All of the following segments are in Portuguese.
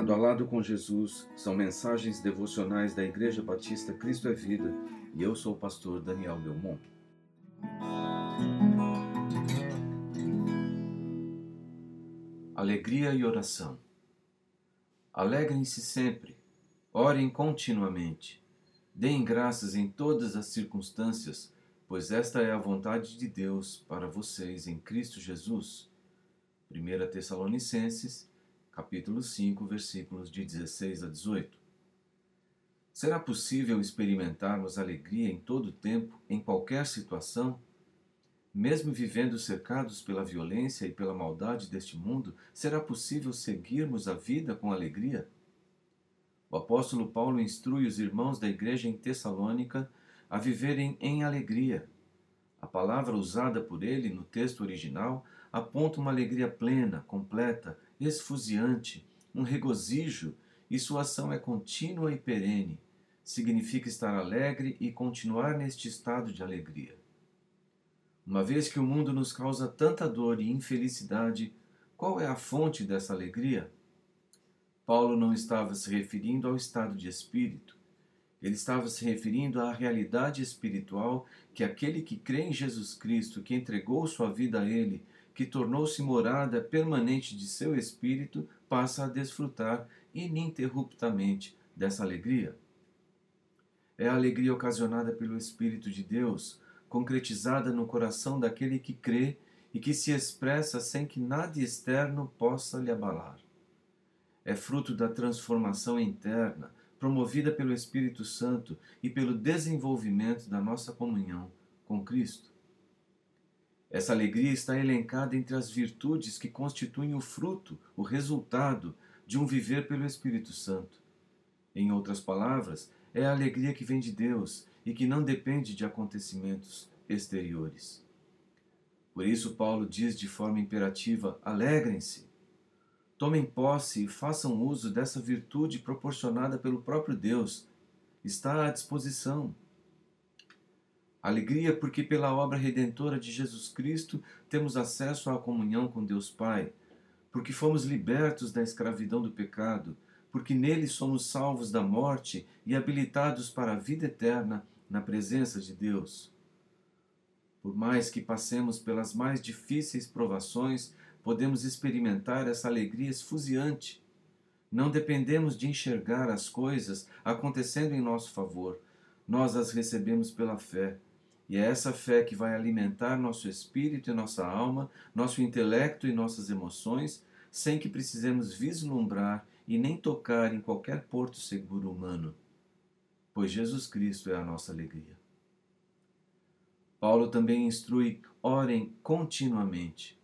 Lado a Lado com Jesus são mensagens devocionais da Igreja Batista Cristo é Vida e eu sou o pastor Daniel Belmont. Alegria e oração. Alegrem-se sempre, orem continuamente, deem graças em todas as circunstâncias, pois esta é a vontade de Deus para vocês em Cristo Jesus. 1 Tessalonicenses capítulo 5, versículos de 16 a 18. Será possível experimentarmos alegria em todo tempo, em qualquer situação? Mesmo vivendo cercados pela violência e pela maldade deste mundo, será possível seguirmos a vida com alegria? O apóstolo Paulo instrui os irmãos da igreja em Tessalônica a viverem em alegria. A palavra usada por ele no texto original aponta uma alegria plena, completa, esfuziante, um regozijo, e sua ação é contínua e perene. Significa estar alegre e continuar neste estado de alegria. Uma vez que o mundo nos causa tanta dor e infelicidade, qual é a fonte dessa alegria? Paulo não estava se referindo ao estado de espírito. Ele estava se referindo à realidade espiritual que aquele que crê em Jesus Cristo, que entregou sua vida a Ele que tornou-se morada permanente de seu espírito, passa a desfrutar ininterruptamente dessa alegria. É a alegria ocasionada pelo Espírito de Deus, concretizada no coração daquele que crê e que se expressa sem que nada externo possa lhe abalar. É fruto da transformação interna, promovida pelo Espírito Santo e pelo desenvolvimento da nossa comunhão com Cristo. Essa alegria está elencada entre as virtudes que constituem o fruto, o resultado de um viver pelo Espírito Santo. Em outras palavras, é a alegria que vem de Deus e que não depende de acontecimentos exteriores. Por isso, Paulo diz de forma imperativa: alegrem-se. Tomem posse e façam uso dessa virtude proporcionada pelo próprio Deus. Está à disposição. Alegria porque pela obra redentora de Jesus Cristo temos acesso à comunhão com Deus Pai, porque fomos libertos da escravidão do pecado, porque nele somos salvos da morte e habilitados para a vida eterna na presença de Deus. Por mais que passemos pelas mais difíceis provações, podemos experimentar essa alegria esfuziante. Não dependemos de enxergar as coisas acontecendo em nosso favor, nós as recebemos pela fé e é essa fé que vai alimentar nosso espírito e nossa alma, nosso intelecto e nossas emoções, sem que precisemos vislumbrar e nem tocar em qualquer porto seguro humano, pois Jesus Cristo é a nossa alegria. Paulo também instrui: orem continuamente.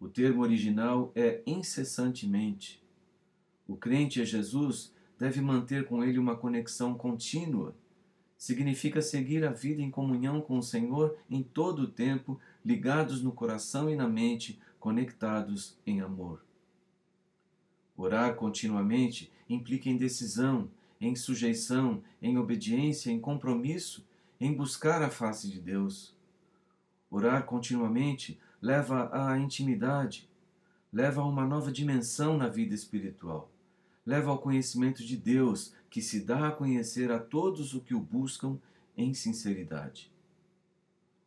O termo original é incessantemente. O crente a Jesus deve manter com ele uma conexão contínua significa seguir a vida em comunhão com o Senhor em todo o tempo, ligados no coração e na mente, conectados em amor. Orar continuamente implica em decisão, em sujeição, em obediência, em compromisso, em buscar a face de Deus. Orar continuamente leva à intimidade, leva a uma nova dimensão na vida espiritual leva ao conhecimento de Deus, que se dá a conhecer a todos o que o buscam em sinceridade.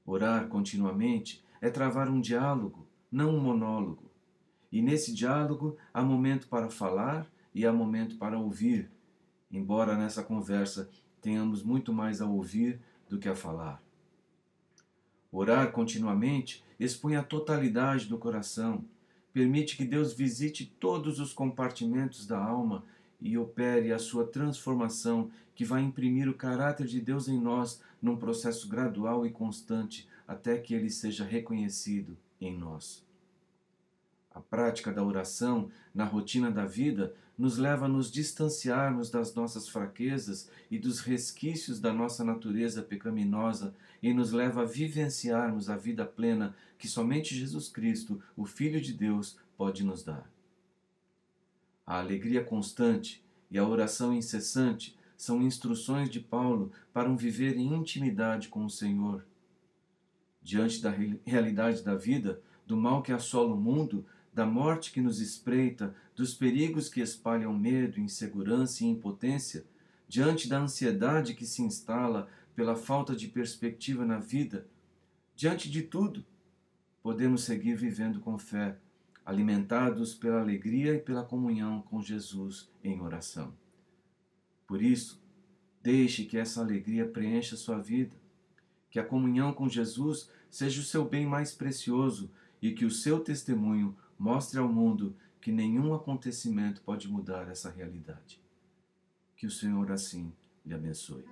Orar continuamente é travar um diálogo, não um monólogo. E nesse diálogo há momento para falar e há momento para ouvir, embora nessa conversa tenhamos muito mais a ouvir do que a falar. Orar continuamente expõe a totalidade do coração, Permite que Deus visite todos os compartimentos da alma e opere a sua transformação, que vai imprimir o caráter de Deus em nós num processo gradual e constante até que ele seja reconhecido em nós. A prática da oração na rotina da vida nos leva a nos distanciarmos das nossas fraquezas e dos resquícios da nossa natureza pecaminosa e nos leva a vivenciarmos a vida plena que somente Jesus Cristo, o Filho de Deus, pode nos dar. A alegria constante e a oração incessante são instruções de Paulo para um viver em intimidade com o Senhor. Diante da realidade da vida, do mal que assola o mundo, da morte que nos espreita, dos perigos que espalham medo, insegurança e impotência, diante da ansiedade que se instala pela falta de perspectiva na vida, diante de tudo, podemos seguir vivendo com fé, alimentados pela alegria e pela comunhão com Jesus em oração. Por isso, deixe que essa alegria preencha sua vida, que a comunhão com Jesus seja o seu bem mais precioso e que o seu testemunho mostre ao mundo que nenhum acontecimento pode mudar essa realidade. Que o Senhor assim lhe abençoe.